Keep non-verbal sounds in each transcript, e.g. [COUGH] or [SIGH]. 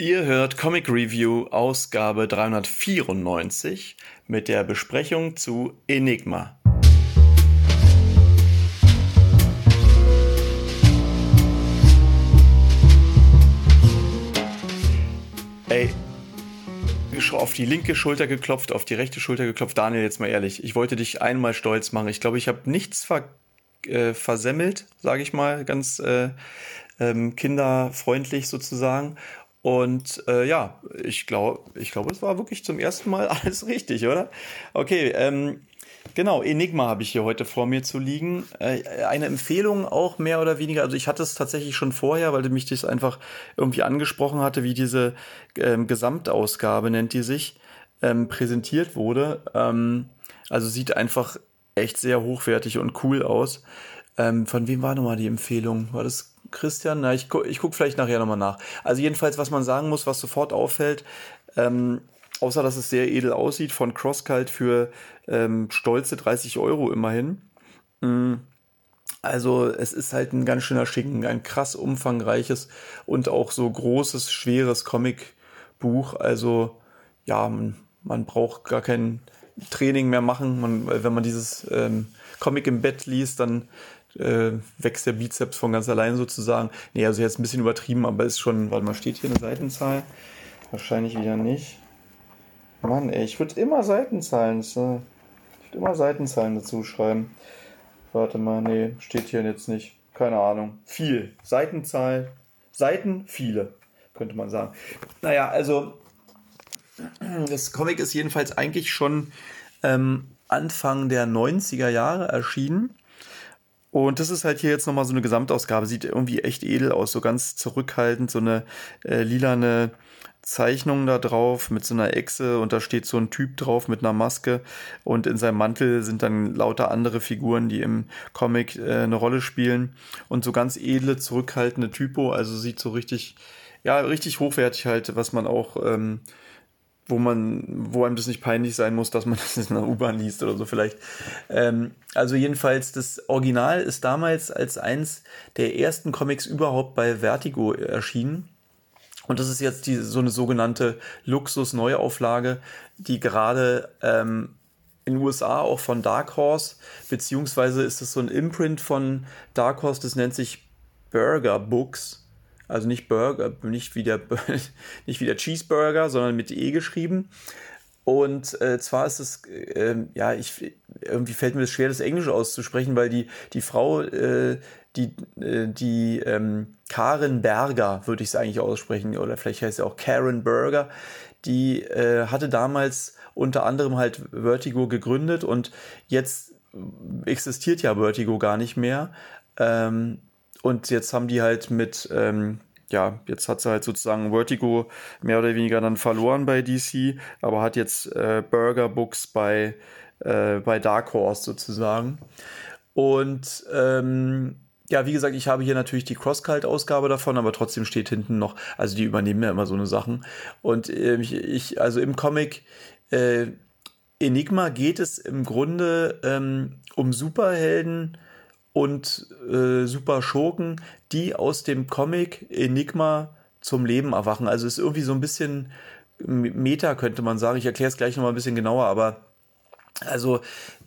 Ihr hört Comic Review Ausgabe 394 mit der Besprechung zu Enigma. Ey, auf die linke Schulter geklopft, auf die rechte Schulter geklopft. Daniel, jetzt mal ehrlich, ich wollte dich einmal stolz machen. Ich glaube, ich habe nichts ver äh, versemmelt, sage ich mal, ganz äh, ähm, kinderfreundlich sozusagen. Und äh, ja, ich glaube, ich glaube, es war wirklich zum ersten Mal [LAUGHS] alles richtig, oder? Okay, ähm, genau, Enigma habe ich hier heute vor mir zu liegen. Äh, eine Empfehlung auch mehr oder weniger. Also ich hatte es tatsächlich schon vorher, weil mich das einfach irgendwie angesprochen hatte, wie diese ähm, Gesamtausgabe nennt die sich, ähm, präsentiert wurde. Ähm, also sieht einfach echt sehr hochwertig und cool aus. Ähm, von wem war nochmal die Empfehlung? War das Christian? Na, ich, gu ich gucke vielleicht nachher nochmal nach. Also jedenfalls, was man sagen muss, was sofort auffällt, ähm, außer dass es sehr edel aussieht, von Crosskalt für ähm, stolze 30 Euro immerhin. Mhm. Also es ist halt ein ganz schöner Schicken, ein krass umfangreiches und auch so großes, schweres Comicbuch. Also ja, man, man braucht gar kein Training mehr machen. Man, wenn man dieses ähm, Comic im Bett liest, dann äh, wächst der Bizeps von ganz allein sozusagen. Nee, also jetzt ein bisschen übertrieben, aber ist schon, warte mal, steht hier eine Seitenzahl? Wahrscheinlich wieder nicht. Mann, ey, ich würde immer Seitenzahlen, äh, ich würde immer Seitenzahlen dazu schreiben. Warte mal, nee, steht hier jetzt nicht. Keine Ahnung. Viel. Seitenzahl. Seiten, viele, könnte man sagen. Naja, also das Comic ist jedenfalls eigentlich schon ähm, Anfang der 90er Jahre erschienen. Und das ist halt hier jetzt nochmal so eine Gesamtausgabe. Sieht irgendwie echt edel aus, so ganz zurückhaltend, so eine äh, lilane Zeichnung da drauf mit so einer Echse und da steht so ein Typ drauf mit einer Maske. Und in seinem Mantel sind dann lauter andere Figuren, die im Comic äh, eine Rolle spielen. Und so ganz edle, zurückhaltende Typo, also sieht so richtig, ja, richtig hochwertig halt, was man auch ähm, wo man, wo einem das nicht peinlich sein muss, dass man [LAUGHS] das in einer U-Bahn liest oder so vielleicht. Ähm, also jedenfalls, das Original ist damals als eins der ersten Comics überhaupt bei Vertigo erschienen. Und das ist jetzt die, so eine sogenannte Luxus-Neuauflage, die gerade ähm, in den USA auch von Dark Horse, beziehungsweise ist es so ein Imprint von Dark Horse, das nennt sich Burger Books. Also nicht Burger, nicht wie der, [LAUGHS] nicht wie der Cheeseburger, sondern mit E geschrieben. Und äh, zwar ist es, äh, ja, ich, irgendwie fällt mir das schwer, das Englisch auszusprechen, weil die, die Frau, äh, die, äh, die ähm, Karen Berger, würde ich es eigentlich aussprechen, oder vielleicht heißt sie auch Karen Berger, die äh, hatte damals unter anderem halt Vertigo gegründet und jetzt existiert ja Vertigo gar nicht mehr. Ähm, und jetzt haben die halt mit, ähm, ja, jetzt hat sie halt sozusagen Vertigo mehr oder weniger dann verloren bei DC, aber hat jetzt äh, Burger Books bei, äh, bei Dark Horse sozusagen. Und ähm, ja, wie gesagt, ich habe hier natürlich die Crosscult-Ausgabe davon, aber trotzdem steht hinten noch, also die übernehmen ja immer so eine Sachen. Und äh, ich, also im Comic äh, Enigma geht es im Grunde ähm, um Superhelden, und äh, super Schurken, die aus dem Comic Enigma zum Leben erwachen. Also ist irgendwie so ein bisschen Meta, könnte man sagen. Ich erkläre es gleich nochmal ein bisschen genauer, aber also,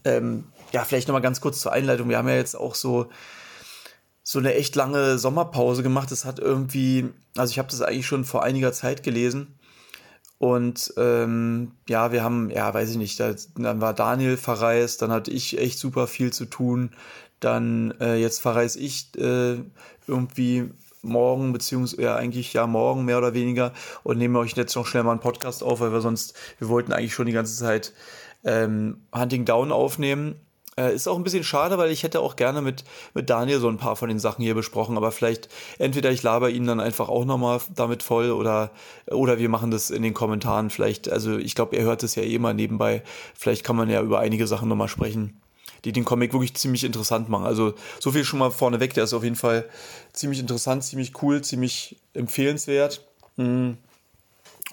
ähm, ja, vielleicht nochmal ganz kurz zur Einleitung. Wir haben ja jetzt auch so, so eine echt lange Sommerpause gemacht. Das hat irgendwie, also ich habe das eigentlich schon vor einiger Zeit gelesen. Und ähm, ja, wir haben, ja, weiß ich nicht, da, dann war Daniel verreist, dann hatte ich echt super viel zu tun dann äh, jetzt verreise ich äh, irgendwie morgen, beziehungsweise ja, eigentlich ja morgen mehr oder weniger und nehme euch jetzt noch schnell mal einen Podcast auf, weil wir sonst, wir wollten eigentlich schon die ganze Zeit ähm, Hunting Down aufnehmen. Äh, ist auch ein bisschen schade, weil ich hätte auch gerne mit, mit Daniel so ein paar von den Sachen hier besprochen, aber vielleicht entweder ich laber ihn dann einfach auch nochmal damit voll oder, oder wir machen das in den Kommentaren vielleicht. Also ich glaube, er hört es ja eh mal nebenbei. Vielleicht kann man ja über einige Sachen nochmal sprechen die den Comic wirklich ziemlich interessant machen. Also so viel schon mal vorneweg, der ist auf jeden Fall ziemlich interessant, ziemlich cool, ziemlich empfehlenswert. Mm.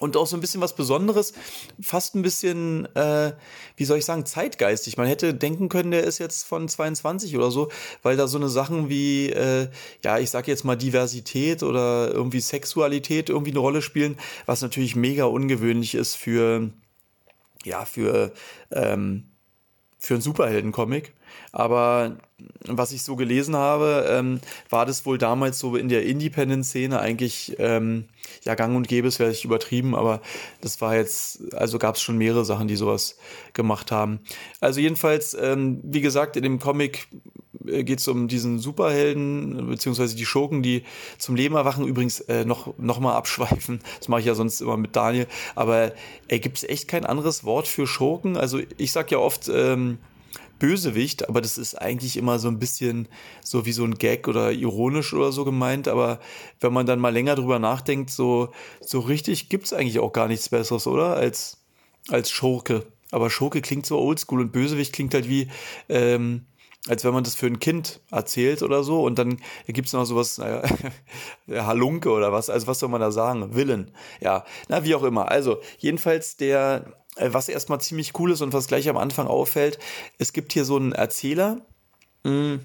Und auch so ein bisschen was Besonderes, fast ein bisschen, äh, wie soll ich sagen, zeitgeistig. Man hätte denken können, der ist jetzt von 22 oder so, weil da so eine Sachen wie, äh, ja, ich sag jetzt mal Diversität oder irgendwie Sexualität irgendwie eine Rolle spielen, was natürlich mega ungewöhnlich ist für, ja, für, ähm, für einen Superheldencomic. Aber was ich so gelesen habe, ähm, war das wohl damals so in der Independent-Szene eigentlich ähm, ja gang und gäbe, es wäre ich übertrieben, aber das war jetzt, also gab es schon mehrere Sachen, die sowas gemacht haben. Also jedenfalls, ähm, wie gesagt, in dem Comic äh, geht es um diesen Superhelden, beziehungsweise die Schurken, die zum Leben erwachen. Übrigens äh, noch, noch mal abschweifen, das mache ich ja sonst immer mit Daniel, aber äh, gibt es echt kein anderes Wort für Schurken? Also ich sag ja oft, ähm, Bösewicht, aber das ist eigentlich immer so ein bisschen so wie so ein Gag oder ironisch oder so gemeint. Aber wenn man dann mal länger drüber nachdenkt, so, so richtig gibt's eigentlich auch gar nichts Besseres, oder? Als, als Schurke. Aber Schurke klingt so oldschool und Bösewicht klingt halt wie, ähm, als wenn man das für ein Kind erzählt oder so. Und dann gibt's noch sowas, naja, [LAUGHS] Halunke oder was. Also was soll man da sagen? Willen. Ja, na, wie auch immer. Also, jedenfalls der was erstmal ziemlich cool ist und was gleich am Anfang auffällt, es gibt hier so einen Erzähler, mm,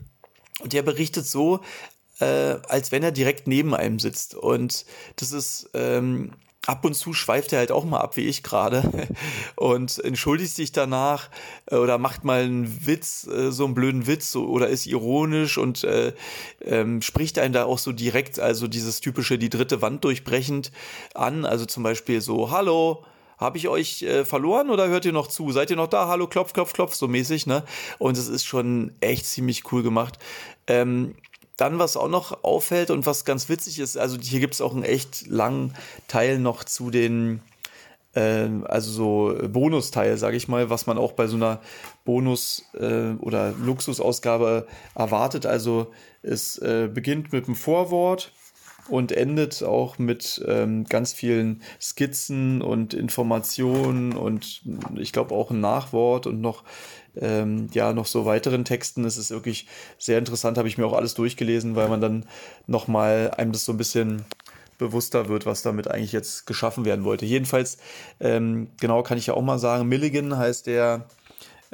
und der berichtet so, äh, als wenn er direkt neben einem sitzt. Und das ist ähm, ab und zu schweift er halt auch mal ab, wie ich gerade, [LAUGHS] und entschuldigt sich danach äh, oder macht mal einen Witz, äh, so einen blöden Witz oder ist ironisch und äh, ähm, spricht einen da auch so direkt, also dieses typische die dritte Wand durchbrechend an. Also zum Beispiel so, hallo, habe ich euch äh, verloren oder hört ihr noch zu? Seid ihr noch da? Hallo, klopf, klopf, klopf, so mäßig, ne? Und es ist schon echt ziemlich cool gemacht. Ähm, dann, was auch noch auffällt und was ganz witzig ist, also hier gibt es auch einen echt langen Teil noch zu den, äh, also so Bonusteil, sage ich mal, was man auch bei so einer Bonus- äh, oder Luxusausgabe erwartet. Also es äh, beginnt mit einem Vorwort und endet auch mit ähm, ganz vielen Skizzen und Informationen und ich glaube auch ein Nachwort und noch ähm, ja noch so weiteren Texten. Es ist wirklich sehr interessant, habe ich mir auch alles durchgelesen, weil man dann noch mal einem das so ein bisschen bewusster wird, was damit eigentlich jetzt geschaffen werden wollte. Jedenfalls ähm, genau kann ich ja auch mal sagen, Milligan heißt der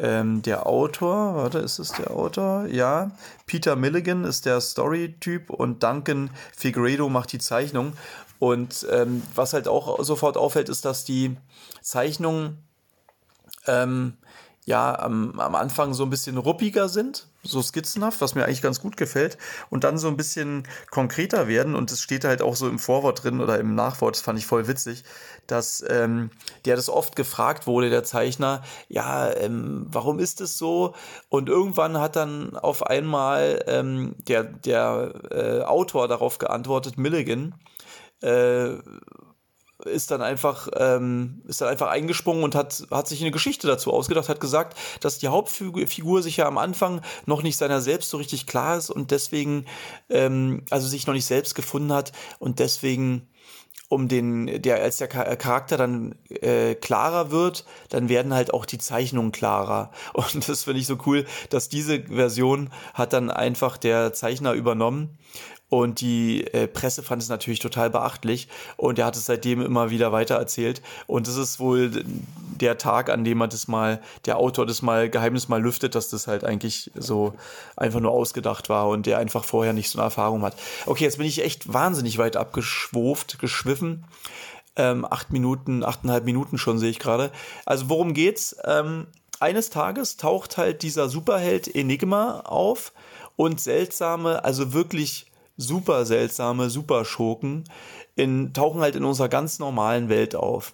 ähm, der Autor, warte, ist es der Autor? Ja. Peter Milligan ist der Story-Typ und Duncan Figueredo macht die Zeichnung. Und ähm, was halt auch sofort auffällt, ist, dass die Zeichnungen ähm, ja am, am Anfang so ein bisschen ruppiger sind so skizzenhaft, was mir eigentlich ganz gut gefällt, und dann so ein bisschen konkreter werden. Und es steht halt auch so im Vorwort drin oder im Nachwort, das fand ich voll witzig, dass ähm, der das oft gefragt wurde, der Zeichner, ja, ähm, warum ist es so? Und irgendwann hat dann auf einmal ähm, der, der äh, Autor darauf geantwortet, Milligan, äh, ist dann einfach ähm, ist dann einfach eingesprungen und hat hat sich eine Geschichte dazu ausgedacht, hat gesagt, dass die Hauptfigur sich ja am Anfang noch nicht seiner selbst so richtig klar ist und deswegen ähm, also sich noch nicht selbst gefunden hat und deswegen um den, der als der Charakter dann äh, klarer wird, dann werden halt auch die Zeichnungen klarer. [LAUGHS] Und das finde ich so cool, dass diese Version hat dann einfach der Zeichner übernommen und die äh, Presse fand es natürlich total beachtlich und er hat es seitdem immer wieder weiter erzählt. Und das ist wohl der Tag, an dem er das mal, der Autor das mal Geheimnis mal lüftet, dass das halt eigentlich so einfach nur ausgedacht war und der einfach vorher nicht so eine Erfahrung hat. Okay, jetzt bin ich echt wahnsinnig weit abgeschwuft, geschwiffen. Ähm, acht Minuten, achteinhalb Minuten schon sehe ich gerade. Also worum geht's? Ähm, eines Tages taucht halt dieser Superheld Enigma auf und seltsame, also wirklich super seltsame Superschurken in, tauchen halt in unserer ganz normalen Welt auf.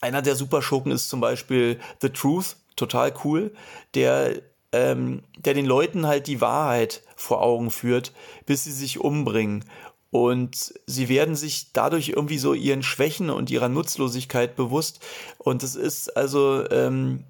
Einer der Superschurken ist zum Beispiel The Truth, total cool, der, ähm, der den Leuten halt die Wahrheit vor Augen führt, bis sie sich umbringen. Und sie werden sich dadurch irgendwie so ihren Schwächen und ihrer Nutzlosigkeit bewusst. Und es ist also ähm,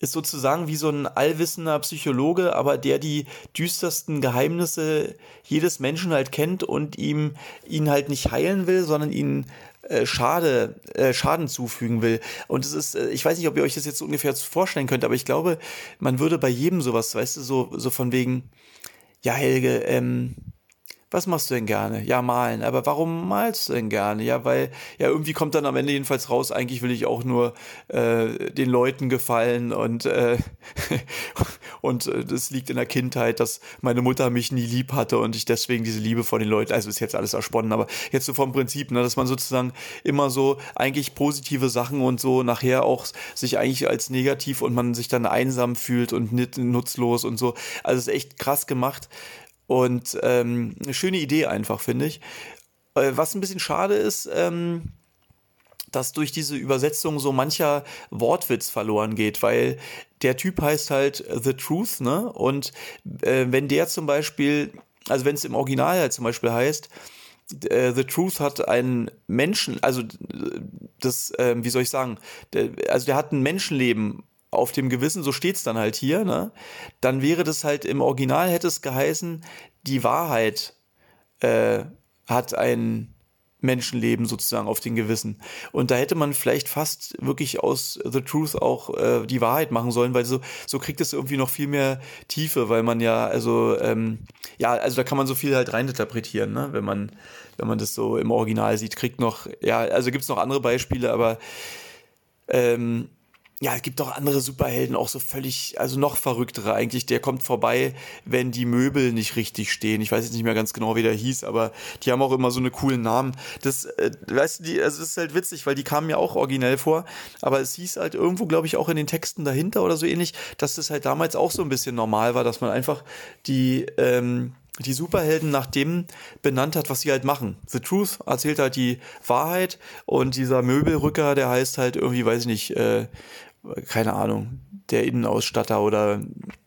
ist sozusagen wie so ein allwissender Psychologe, aber der die düstersten Geheimnisse jedes Menschen halt kennt und ihm ihn halt nicht heilen will, sondern ihn äh, Schade, äh, Schaden zufügen will. Und es ist, äh, ich weiß nicht, ob ihr euch das jetzt ungefähr vorstellen könnt, aber ich glaube, man würde bei jedem sowas, weißt du, so, so von wegen, ja, Helge, ähm, was machst du denn gerne? Ja, malen. Aber warum malst du denn gerne? Ja, weil, ja, irgendwie kommt dann am Ende jedenfalls raus, eigentlich will ich auch nur äh, den Leuten gefallen und, äh, [LAUGHS] und äh, das liegt in der Kindheit, dass meine Mutter mich nie lieb hatte und ich deswegen diese Liebe vor den Leuten, also ist jetzt alles ersponnen, aber jetzt so vom Prinzip, ne, dass man sozusagen immer so eigentlich positive Sachen und so nachher auch sich eigentlich als negativ und man sich dann einsam fühlt und nutzlos und so. Also ist echt krass gemacht. Und ähm, eine schöne Idee einfach, finde ich. Äh, was ein bisschen schade ist, ähm, dass durch diese Übersetzung so mancher Wortwitz verloren geht, weil der Typ heißt halt The Truth, ne? Und äh, wenn der zum Beispiel, also wenn es im Original halt zum Beispiel heißt, äh, The Truth hat einen Menschen, also das, äh, wie soll ich sagen, der, also der hat ein Menschenleben auf dem Gewissen, so steht's dann halt hier, ne? Dann wäre das halt im Original hätte es geheißen, die Wahrheit äh, hat ein Menschenleben sozusagen auf den Gewissen. Und da hätte man vielleicht fast wirklich aus The Truth auch äh, die Wahrheit machen sollen, weil so, so kriegt es irgendwie noch viel mehr Tiefe, weil man ja, also, ähm, ja, also da kann man so viel halt reininterpretieren, ne? wenn man, wenn man das so im Original sieht, kriegt noch, ja, also gibt's noch andere Beispiele, aber ähm, ja, es gibt auch andere Superhelden, auch so völlig, also noch verrücktere eigentlich. Der kommt vorbei, wenn die Möbel nicht richtig stehen. Ich weiß jetzt nicht mehr ganz genau, wie der hieß, aber die haben auch immer so eine coolen Namen. Das, äh, weißt du, die, also es ist halt witzig, weil die kamen ja auch originell vor, aber es hieß halt irgendwo, glaube ich, auch in den Texten dahinter oder so ähnlich, dass das halt damals auch so ein bisschen normal war, dass man einfach die, ähm, die Superhelden nach dem benannt hat, was sie halt machen. The Truth erzählt halt die Wahrheit und dieser Möbelrücker, der heißt halt irgendwie, weiß ich nicht, äh, keine Ahnung, der Innenausstatter oder,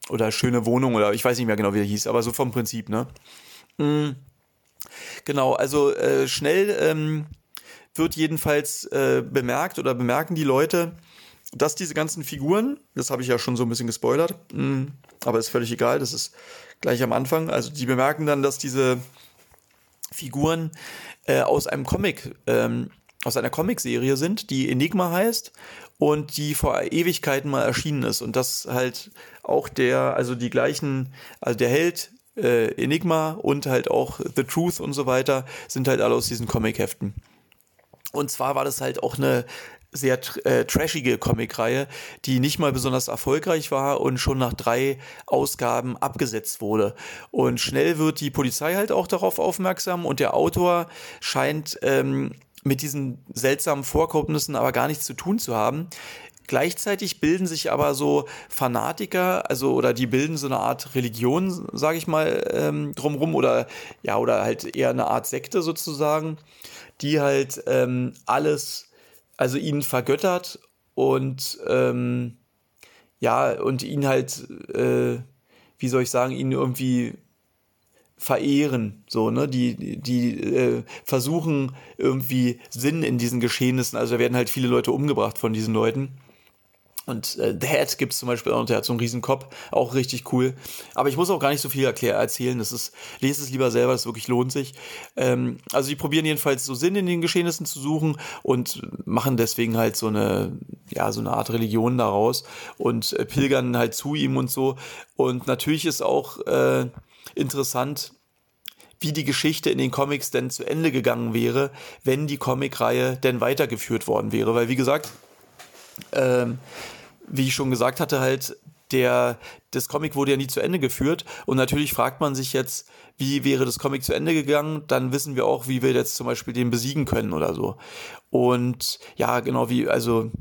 oder schöne Wohnung oder ich weiß nicht mehr genau, wie er hieß, aber so vom Prinzip, ne? Mhm. Genau, also äh, schnell ähm, wird jedenfalls äh, bemerkt oder bemerken die Leute, dass diese ganzen Figuren, das habe ich ja schon so ein bisschen gespoilert, mh, aber ist völlig egal, das ist gleich am Anfang, also die bemerken dann, dass diese Figuren äh, aus einem Comic, ähm, aus einer Comicserie sind, die Enigma heißt und die vor Ewigkeiten mal erschienen ist und das halt auch der, also die gleichen, also der Held äh, Enigma und halt auch The Truth und so weiter sind halt alle aus diesen Comicheften. Und zwar war das halt auch eine sehr äh, trashige Comicreihe, die nicht mal besonders erfolgreich war und schon nach drei Ausgaben abgesetzt wurde. Und schnell wird die Polizei halt auch darauf aufmerksam und der Autor scheint ähm, mit diesen seltsamen Vorkommnissen aber gar nichts zu tun zu haben. Gleichzeitig bilden sich aber so Fanatiker, also oder die bilden so eine Art Religion, sage ich mal, ähm, drumrum oder ja oder halt eher eine Art Sekte sozusagen, die halt ähm, alles, also ihnen vergöttert und ähm, ja und ihn halt, äh, wie soll ich sagen, ihn irgendwie verehren, so, ne, die, die äh, versuchen irgendwie Sinn in diesen Geschehnissen, also da werden halt viele Leute umgebracht von diesen Leuten. Und äh, The Hat gibt es zum Beispiel auch noch, der hat so einen riesen auch richtig cool. Aber ich muss auch gar nicht so viel erklär, erzählen, das ist, lese es lieber selber, das wirklich lohnt sich. Ähm, also die probieren jedenfalls so Sinn in den Geschehnissen zu suchen und machen deswegen halt so eine, ja, so eine Art Religion daraus und äh, pilgern halt zu ihm und so. Und natürlich ist auch äh, interessant, wie die Geschichte in den Comics denn zu Ende gegangen wäre, wenn die Comicreihe denn weitergeführt worden wäre. Weil, wie gesagt, ähm, wie ich schon gesagt hatte, halt, der, das Comic wurde ja nie zu Ende geführt. Und natürlich fragt man sich jetzt, wie wäre das Comic zu Ende gegangen? Dann wissen wir auch, wie wir jetzt zum Beispiel den besiegen können oder so. Und ja, genau wie, also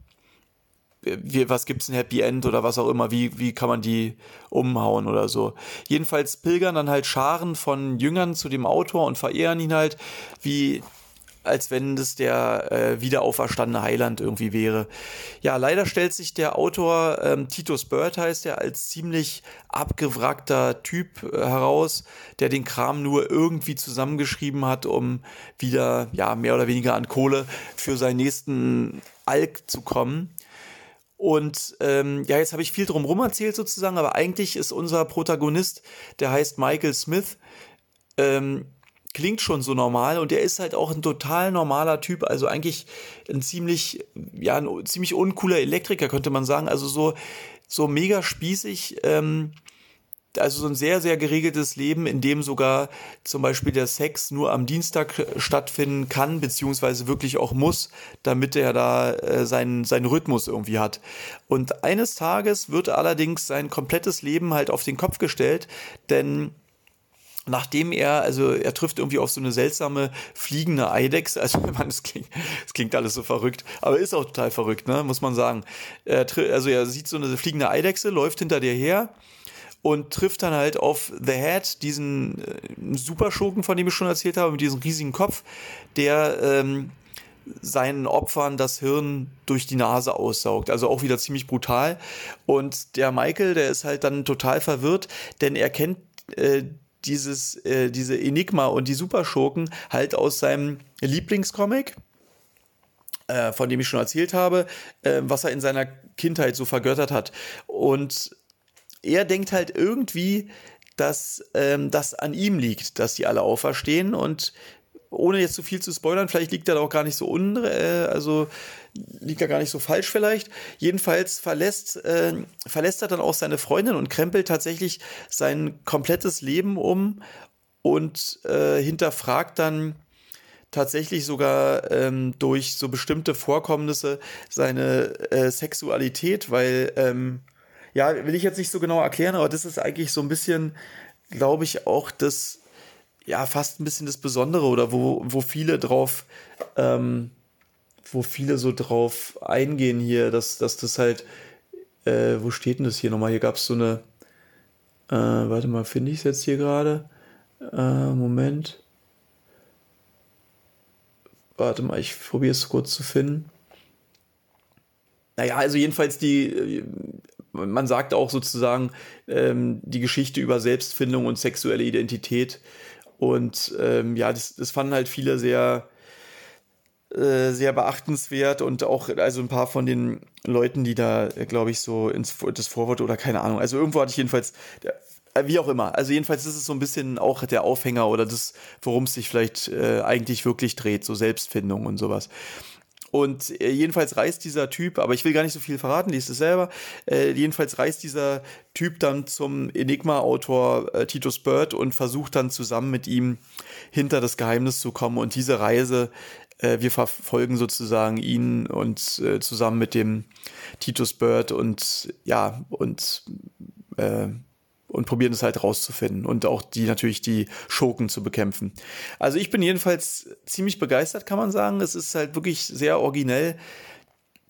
wie, was gibt's ein Happy End oder was auch immer, wie, wie kann man die umhauen oder so. Jedenfalls pilgern dann halt Scharen von Jüngern zu dem Autor und verehren ihn halt, wie als wenn das der äh, wiederauferstandene Heiland irgendwie wäre. Ja, leider stellt sich der Autor, ähm, Titus Bird heißt er, als ziemlich abgewrackter Typ äh, heraus, der den Kram nur irgendwie zusammengeschrieben hat, um wieder, ja, mehr oder weniger an Kohle für seinen nächsten Alk zu kommen. Und ähm, ja, jetzt habe ich viel drumherum erzählt sozusagen, aber eigentlich ist unser Protagonist, der heißt Michael Smith, ähm, klingt schon so normal und der ist halt auch ein total normaler Typ, also eigentlich ein ziemlich, ja, ein ziemlich uncooler Elektriker, könnte man sagen. Also so, so mega spießig, ähm, also so ein sehr, sehr geregeltes Leben, in dem sogar zum Beispiel der Sex nur am Dienstag stattfinden kann, beziehungsweise wirklich auch muss, damit er da äh, seinen, seinen Rhythmus irgendwie hat. Und eines Tages wird allerdings sein komplettes Leben halt auf den Kopf gestellt, denn nachdem er, also er trifft irgendwie auf so eine seltsame fliegende Eidechse, [LAUGHS] also man, es klingt, es klingt alles so verrückt, aber ist auch total verrückt, ne, muss man sagen. Er, also er sieht so eine fliegende Eidechse, läuft hinter dir her und trifft dann halt auf The Head, diesen äh, Superschurken, von dem ich schon erzählt habe, mit diesem riesigen Kopf, der ähm, seinen Opfern das Hirn durch die Nase aussaugt. Also auch wieder ziemlich brutal. Und der Michael, der ist halt dann total verwirrt, denn er kennt äh, dieses, äh, diese Enigma und die Superschurken halt aus seinem Lieblingscomic, äh, von dem ich schon erzählt habe, äh, was er in seiner Kindheit so vergöttert hat. Und er denkt halt irgendwie, dass ähm, das an ihm liegt, dass die alle auferstehen und ohne jetzt zu viel zu spoilern, vielleicht liegt er da auch gar nicht so un, äh, also liegt er gar nicht so falsch vielleicht. Jedenfalls verlässt, äh, verlässt er dann auch seine Freundin und krempelt tatsächlich sein komplettes Leben um und äh, hinterfragt dann tatsächlich sogar ähm, durch so bestimmte Vorkommnisse seine äh, Sexualität, weil ähm, ja, will ich jetzt nicht so genau erklären, aber das ist eigentlich so ein bisschen, glaube ich, auch das, ja, fast ein bisschen das Besondere oder wo, wo viele drauf, ähm, wo viele so drauf eingehen hier, dass, dass das halt, äh, wo steht denn das hier nochmal? Hier gab es so eine, äh, warte mal, finde ich es jetzt hier gerade? Äh, Moment. Warte mal, ich probiere es kurz zu finden. Naja, also jedenfalls die, man sagt auch sozusagen ähm, die Geschichte über Selbstfindung und sexuelle Identität. Und ähm, ja, das, das fanden halt viele sehr, äh, sehr beachtenswert und auch also ein paar von den Leuten, die da, glaube ich, so ins das Vorwort oder keine Ahnung. Also irgendwo hatte ich jedenfalls, äh, wie auch immer. Also jedenfalls ist es so ein bisschen auch der Aufhänger oder das, worum es sich vielleicht äh, eigentlich wirklich dreht, so Selbstfindung und sowas. Und äh, jedenfalls reist dieser Typ, aber ich will gar nicht so viel verraten, liest es selber. Äh, jedenfalls reist dieser Typ dann zum Enigma-Autor äh, Titus Bird und versucht dann zusammen mit ihm hinter das Geheimnis zu kommen. Und diese Reise, äh, wir verfolgen sozusagen ihn und äh, zusammen mit dem Titus Bird und ja, und äh, und probieren es halt rauszufinden und auch die natürlich die Schurken zu bekämpfen. Also ich bin jedenfalls ziemlich begeistert, kann man sagen. Es ist halt wirklich sehr originell,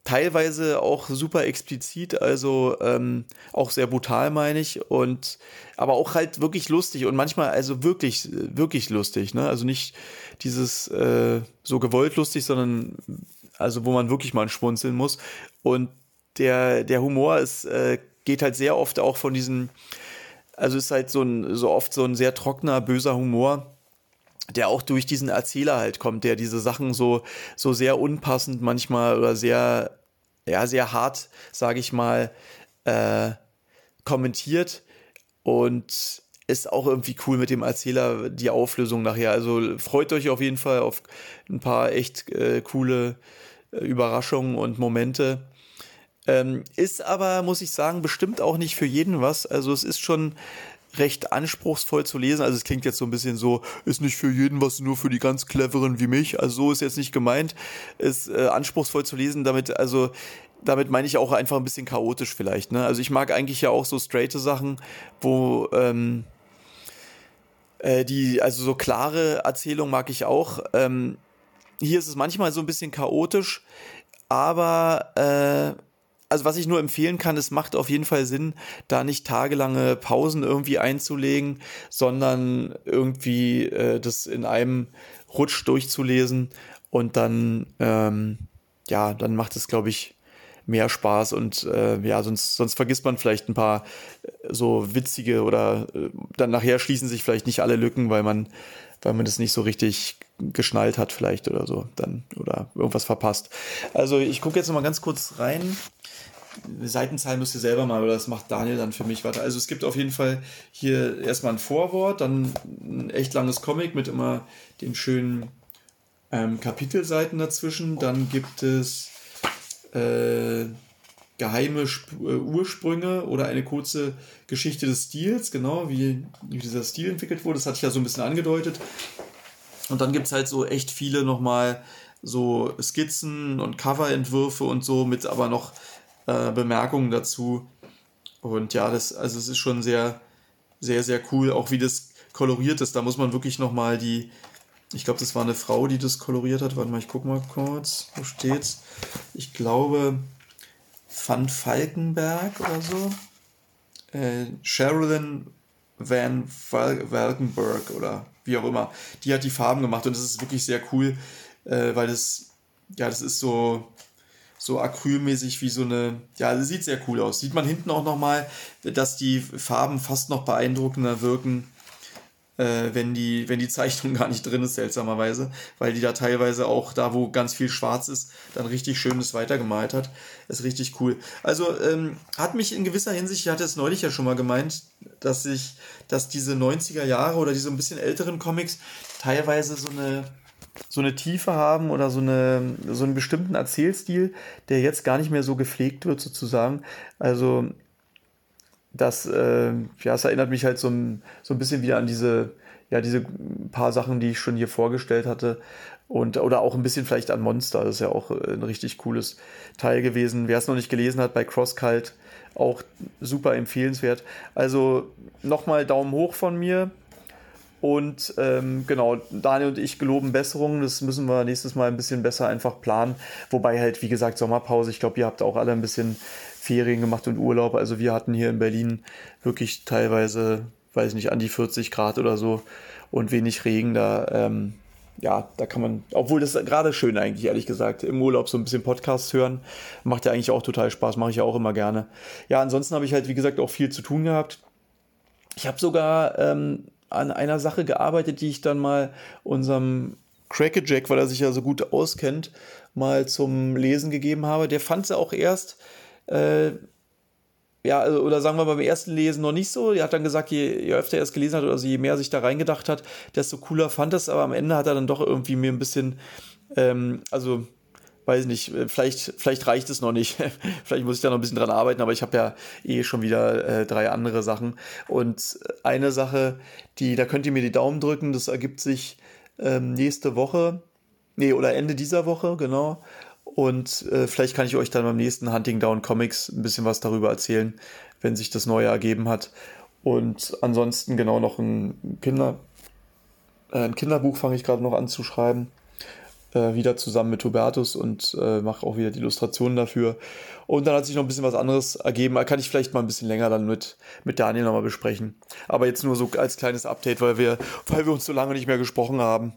teilweise auch super explizit, also ähm, auch sehr brutal, meine ich, und aber auch halt wirklich lustig und manchmal also wirklich, wirklich lustig, ne? Also nicht dieses äh, so gewollt lustig, sondern also wo man wirklich mal schmunzeln muss. Und der, der Humor ist, äh, geht halt sehr oft auch von diesen also ist halt so ein, so oft so ein sehr trockener, böser Humor, der auch durch diesen Erzähler halt kommt, der diese Sachen so, so sehr unpassend manchmal oder sehr, ja, sehr hart, sage ich mal, äh, kommentiert und ist auch irgendwie cool mit dem Erzähler die Auflösung nachher. Also freut euch auf jeden Fall auf ein paar echt äh, coole äh, Überraschungen und Momente. Ähm, ist aber, muss ich sagen, bestimmt auch nicht für jeden was. Also es ist schon recht anspruchsvoll zu lesen. Also es klingt jetzt so ein bisschen so, ist nicht für jeden was, nur für die ganz cleveren wie mich. Also so ist jetzt nicht gemeint. Ist äh, anspruchsvoll zu lesen, damit, also damit meine ich auch einfach ein bisschen chaotisch vielleicht. Ne? Also ich mag eigentlich ja auch so straighte Sachen, wo ähm, äh, die, also so klare Erzählungen mag ich auch. Ähm, hier ist es manchmal so ein bisschen chaotisch, aber äh, also was ich nur empfehlen kann, es macht auf jeden Fall Sinn, da nicht tagelange Pausen irgendwie einzulegen, sondern irgendwie äh, das in einem Rutsch durchzulesen und dann, ähm, ja, dann macht es, glaube ich, mehr Spaß und äh, ja, sonst, sonst vergisst man vielleicht ein paar äh, so witzige oder äh, dann nachher schließen sich vielleicht nicht alle Lücken, weil man, weil man das nicht so richtig geschnallt hat vielleicht oder so dann oder irgendwas verpasst. Also ich gucke jetzt noch mal ganz kurz rein. Seitenzahl müsst ihr selber mal, oder das macht Daniel dann für mich weiter. Also es gibt auf jeden Fall hier erstmal ein Vorwort, dann ein echt langes Comic mit immer den schönen ähm, Kapitelseiten dazwischen. Dann gibt es äh, geheime Sp äh, Ursprünge oder eine kurze Geschichte des Stils, genau, wie, wie dieser Stil entwickelt wurde. Das hatte ich ja so ein bisschen angedeutet. Und dann gibt es halt so echt viele nochmal so Skizzen und Coverentwürfe und so mit aber noch äh, Bemerkungen dazu. Und ja, das, also es ist schon sehr, sehr, sehr cool, auch wie das koloriert ist. Da muss man wirklich nochmal die, ich glaube, das war eine Frau, die das koloriert hat. Warte mal, ich guck mal kurz, wo steht's? Ich glaube, Van Falkenberg oder so. Äh, Sherilyn Van Valkenburg oder wie auch immer. Die hat die Farben gemacht und das ist wirklich sehr cool, äh, weil das, ja, das ist so, so acrylmäßig wie so eine, ja, das sieht sehr cool aus. Sieht man hinten auch nochmal, dass die Farben fast noch beeindruckender wirken äh, wenn, die, wenn die Zeichnung [LAUGHS] gar nicht drin ist, seltsamerweise, weil die da teilweise auch da, wo ganz viel schwarz ist, dann richtig schönes weitergemalt hat. Ist richtig cool. Also ähm, hat mich in gewisser Hinsicht, ich hatte es neulich ja schon mal gemeint, dass ich, dass diese 90er Jahre oder diese ein bisschen älteren Comics teilweise so eine so eine Tiefe haben oder so, eine, so einen bestimmten Erzählstil, der jetzt gar nicht mehr so gepflegt wird, sozusagen. Also das, äh, ja, es erinnert mich halt so ein, so ein bisschen wieder an diese, ja, diese paar Sachen, die ich schon hier vorgestellt hatte. Und, oder auch ein bisschen vielleicht an Monster. Das ist ja auch äh, ein richtig cooles Teil gewesen. Wer es noch nicht gelesen hat, bei Crosscult auch super empfehlenswert. Also nochmal Daumen hoch von mir. Und ähm, genau, Daniel und ich geloben Besserungen. Das müssen wir nächstes Mal ein bisschen besser einfach planen. Wobei halt, wie gesagt, Sommerpause. Ich glaube, ihr habt auch alle ein bisschen Ferien gemacht und Urlaub. Also wir hatten hier in Berlin wirklich teilweise, weiß ich nicht, an die 40 Grad oder so und wenig Regen. Da, ähm, ja, da kann man, obwohl das gerade schön eigentlich, ehrlich gesagt, im Urlaub so ein bisschen Podcasts hören. Macht ja eigentlich auch total Spaß, mache ich ja auch immer gerne. Ja, ansonsten habe ich halt, wie gesagt, auch viel zu tun gehabt. Ich habe sogar ähm, an einer Sache gearbeitet, die ich dann mal unserem Crackerjack, weil er sich ja so gut auskennt, mal zum Lesen gegeben habe. Der fand sie auch erst äh, ja, also, oder sagen wir beim ersten Lesen noch nicht so. Er hat dann gesagt, je, je öfter er es gelesen hat, also je mehr er sich da reingedacht hat, desto cooler fand es. Aber am Ende hat er dann doch irgendwie mir ein bisschen, ähm, also weiß nicht, vielleicht, vielleicht reicht es noch nicht. [LAUGHS] vielleicht muss ich da noch ein bisschen dran arbeiten, aber ich habe ja eh schon wieder äh, drei andere Sachen. Und eine Sache, die, da könnt ihr mir die Daumen drücken, das ergibt sich ähm, nächste Woche. Nee, oder Ende dieser Woche, genau. Und äh, vielleicht kann ich euch dann beim nächsten Hunting Down Comics ein bisschen was darüber erzählen, wenn sich das neue ergeben hat. Und ansonsten genau noch ein, Kinder, äh, ein Kinderbuch fange ich gerade noch an zu schreiben. Äh, wieder zusammen mit Hubertus und äh, mache auch wieder die Illustrationen dafür. Und dann hat sich noch ein bisschen was anderes ergeben. Da kann ich vielleicht mal ein bisschen länger dann mit, mit Daniel nochmal besprechen. Aber jetzt nur so als kleines Update, weil wir, weil wir uns so lange nicht mehr gesprochen haben.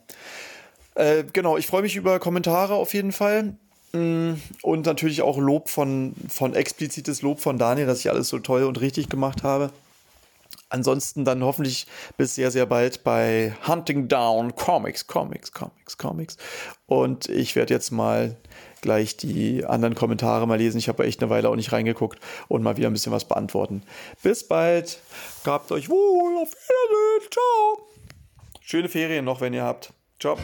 Äh, genau, ich freue mich über Kommentare auf jeden Fall. Mm, und natürlich auch Lob von, von explizites Lob von Daniel, dass ich alles so toll und richtig gemacht habe. Ansonsten dann hoffentlich bis sehr, sehr bald bei Hunting Down Comics, Comics, Comics, Comics. Und ich werde jetzt mal gleich die anderen Kommentare mal lesen. Ich habe echt eine Weile auch nicht reingeguckt und mal wieder ein bisschen was beantworten. Bis bald. Gabt euch wohl. Auf Wiedersehen. Ciao. Schöne Ferien noch, wenn ihr habt. Ciao.